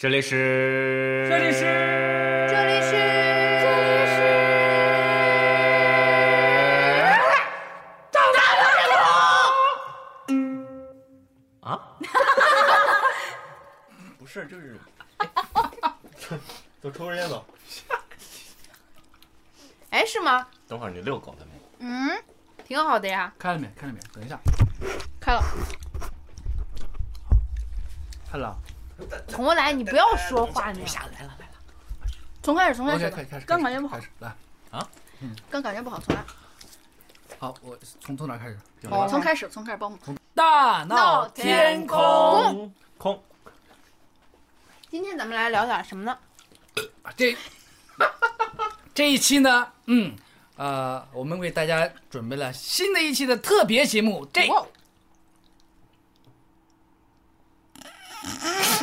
这里是，这里是，这里是，这里是，啊？不是，就是，都抽根烟走。哎，是吗？等会儿你遛狗了没？嗯，挺好的呀。开了没？开了没？等一下，开了，开了。重来，你不要说话你。下来了来了。从开始，从开始开始，刚感觉不好开，始来。刚感觉不好，重来。好，我从从哪开始？好从开始，从开始报幕。大闹天空。空。今天咱们来聊点什么呢？这这一期呢，嗯，呃，我们为大家准备了新的一期的特别节目。这哇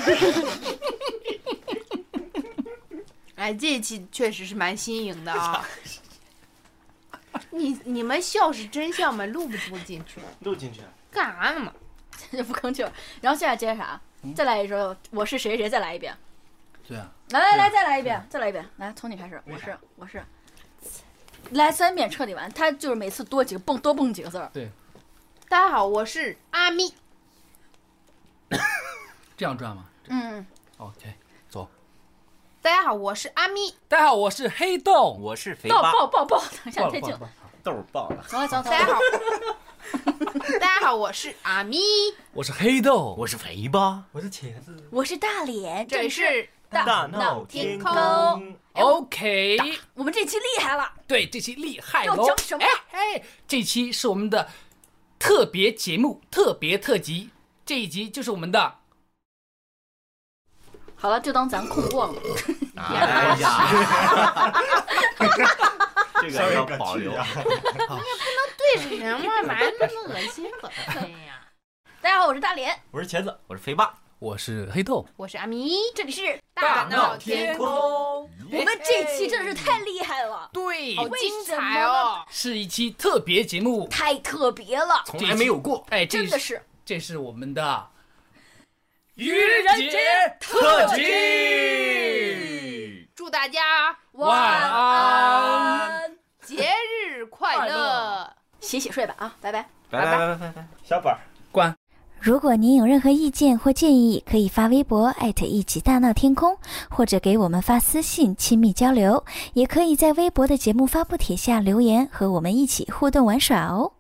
哎，这一期确实是蛮新颖的啊！你你们笑是真笑吗？录不录进去？录进去。干啥呢嘛？这就不吭气儿。然后现在接着啥？再来一首，我是谁谁，再来一遍。对啊，来来来，再来一遍，再来一遍。来，从你开始。我是我是，来三遍彻底完。他就是每次多几个蹦多蹦几个字儿。对大家好，我是阿咪。这样转吗嗯，？OK，走。大家好，我是阿咪。大家好，我是黑洞。我是肥爆八，爆爆爆！等一下，太久了。爆了豆儿爆了。重来，重来，重大家。好，大家好，我是阿咪。我是黑豆。我是肥八，我是茄子，我是大脸，这里是大闹天空空。OK，我们这期厉害了，对，这期厉害要喽！讲什么哎哎，这期是我们的特别节目，特别特辑。这一集就是我们的好了，就当咱空过了。哎呀，这个要保留。也不能对着人嘛，蛮那么恶心的。哎呀，大家好，我是大脸，我是茄子，我是肥八，我是黑豆。我是阿咪。这里是大闹天空，我们这期真的是太厉害了，对，好精彩哦！是一期特别节目。太特别了，从来没有过。哎，真的是这是我们的愚人节特辑。祝大家晚安，节日快乐！洗洗睡吧啊，拜拜。拜拜拜拜拜拜。小本儿。关。如果您有任何意见或建议，可以发微博艾特一起大闹天空，或者给我们发私信亲密交流，也可以在微博的节目发布帖下留言，和我们一起互动玩耍哦。